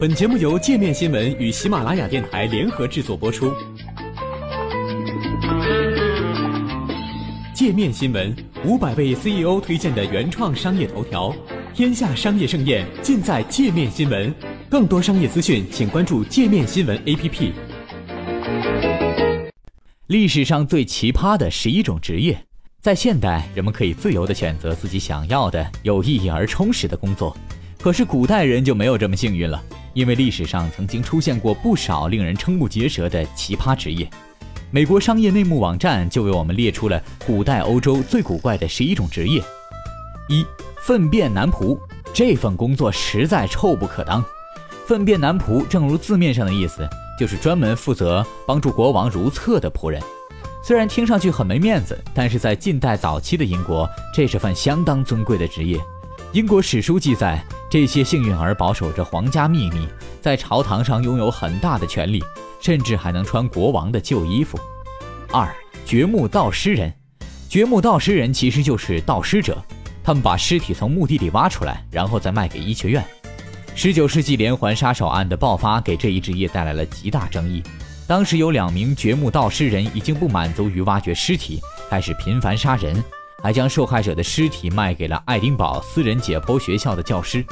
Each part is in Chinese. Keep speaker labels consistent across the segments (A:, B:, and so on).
A: 本节目由界面新闻与喜马拉雅电台联合制作播出。界面新闻五百位 CEO 推荐的原创商业头条，天下商业盛宴尽在界面新闻。更多商业资讯，请关注界面新闻 APP。
B: 历史上最奇葩的十一种职业，在现代，人们可以自由地选择自己想要的有意义而充实的工作，可是古代人就没有这么幸运了。因为历史上曾经出现过不少令人瞠目结舌的奇葩职业，美国商业内幕网站就为我们列出了古代欧洲最古怪的十一种职业。一、粪便男仆，这份工作实在臭不可当。粪便男仆，正如字面上的意思，就是专门负责帮助国王如厕的仆人。虽然听上去很没面子，但是在近代早期的英国，这是份相当尊贵的职业。英国史书记载。这些幸运儿保守着皇家秘密，在朝堂上拥有很大的权力，甚至还能穿国王的旧衣服。二掘墓盗尸人，掘墓盗尸人其实就是盗尸者，他们把尸体从墓地里挖出来，然后再卖给医学院。十九世纪连环杀手案的爆发给这一职业带来了极大争议。当时有两名掘墓盗尸人已经不满足于挖掘尸体，开始频繁杀人。还将受害者的尸体卖给了爱丁堡私人解剖学校的教师。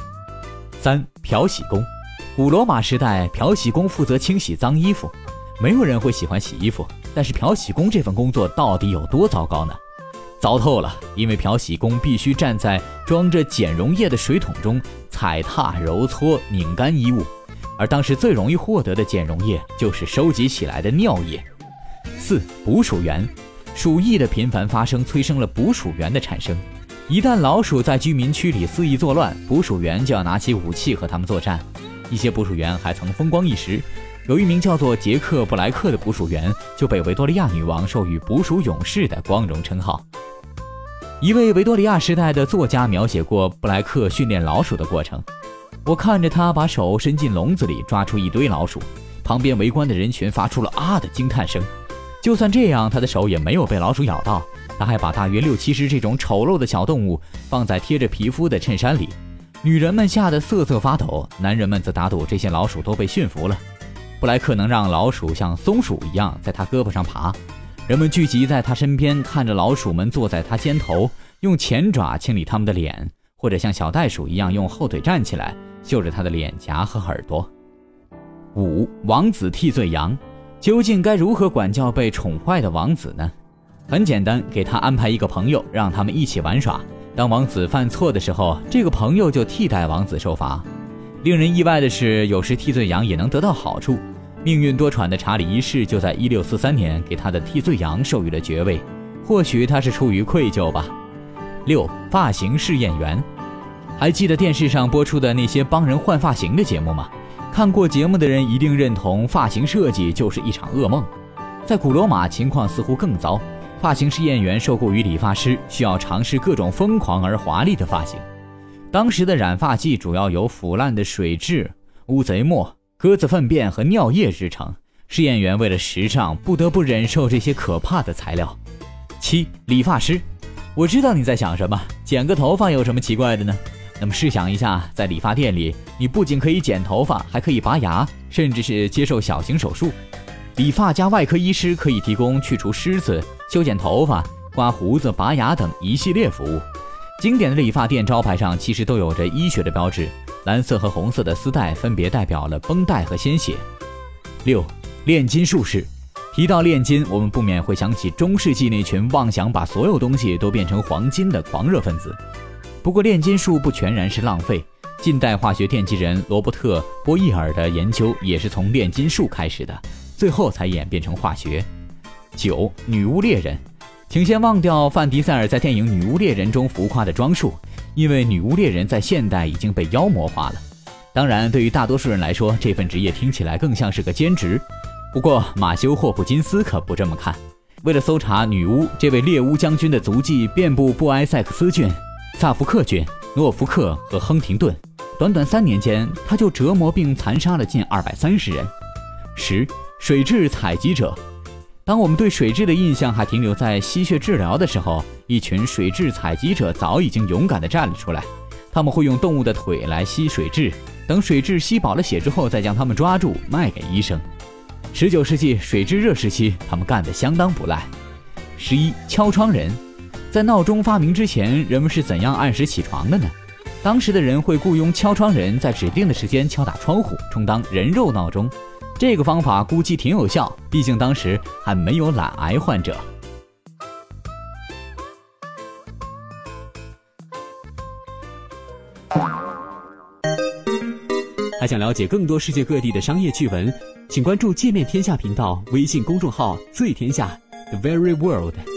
B: 三漂洗工，古罗马时代，漂洗工负责清洗脏衣服。没有人会喜欢洗衣服，但是漂洗工这份工作到底有多糟糕呢？糟透了，因为漂洗工必须站在装着碱溶液的水桶中踩踏、揉搓、拧干衣物，而当时最容易获得的碱溶液就是收集起来的尿液。四捕鼠员。鼠疫的频繁发生催生了捕鼠员的产生。一旦老鼠在居民区里肆意作乱，捕鼠员就要拿起武器和他们作战。一些捕鼠员还曾风光一时。有一名叫做杰克·布莱克的捕鼠员就被维多利亚女王授予“捕鼠勇士”的光荣称号。一位维多利亚时代的作家描写过布莱克训练老鼠的过程。我看着他把手伸进笼子里抓出一堆老鼠，旁边围观的人群发出了啊的惊叹声。就算这样，他的手也没有被老鼠咬到。他还把大约六七十这种丑陋的小动物放在贴着皮肤的衬衫里，女人们吓得瑟瑟发抖，男人们则打赌这些老鼠都被驯服了。布莱克能让老鼠像松鼠一样在他胳膊上爬，人们聚集在他身边，看着老鼠们坐在他肩头，用前爪清理他们的脸，或者像小袋鼠一样用后腿站起来，嗅着他的脸颊和耳朵。五王子替罪羊。究竟该如何管教被宠坏的王子呢？很简单，给他安排一个朋友，让他们一起玩耍。当王子犯错的时候，这个朋友就替代王子受罚。令人意外的是，有时替罪羊也能得到好处。命运多舛的查理一世就在1643年给他的替罪羊授予了爵位，或许他是出于愧疚吧。六发型试验员，还记得电视上播出的那些帮人换发型的节目吗？看过节目的人一定认同，发型设计就是一场噩梦。在古罗马，情况似乎更糟。发型试验员受雇于理发师，需要尝试各种疯狂而华丽的发型。当时的染发剂主要由腐烂的水蛭、乌贼墨、鸽子粪便和尿液制成。试验员为了时尚，不得不忍受这些可怕的材料。七，理发师，我知道你在想什么，剪个头发有什么奇怪的呢？那么试想一下，在理发店里，你不仅可以剪头发，还可以拔牙，甚至是接受小型手术。理发加外科医师可以提供去除虱子、修剪头发、刮胡子、拔牙等一系列服务。经典的理发店招牌上其实都有着医学的标志，蓝色和红色的丝带分别代表了绷带和鲜血。六，炼金术士。提到炼金，我们不免会想起中世纪那群妄想把所有东西都变成黄金的狂热分子。不过炼金术不全然是浪费，近代化学奠基人罗伯特·波义尔的研究也是从炼金术开始的，最后才演变成化学。九女巫猎人，请先忘掉范迪塞尔在电影《女巫猎人》中浮夸的装束，因为女巫猎人在现代已经被妖魔化了。当然，对于大多数人来说，这份职业听起来更像是个兼职。不过马修·霍普金斯可不这么看。为了搜查女巫这位猎巫将军的足迹，遍布布埃塞克斯郡。萨福克郡、诺福克和亨廷顿，短短三年间，他就折磨并残杀了近二百三十人。十水质采集者，当我们对水质的印象还停留在吸血治疗的时候，一群水质采集者早已经勇敢地站了出来。他们会用动物的腿来吸水质，等水蛭吸饱了血之后，再将它们抓住卖给医生。十九世纪水蛭热时期，他们干得相当不赖。十一敲窗人，在闹钟发明之前，人们是怎样按时起床的呢？当时的人会雇佣敲窗人在指定的时间敲打窗户，充当人肉闹钟。这个方法估计挺有效，毕竟当时还没有懒癌患者。
A: 还想了解更多世界各地的商业趣闻，请关注“界面天下”频道微信公众号“最天下 The Very World”。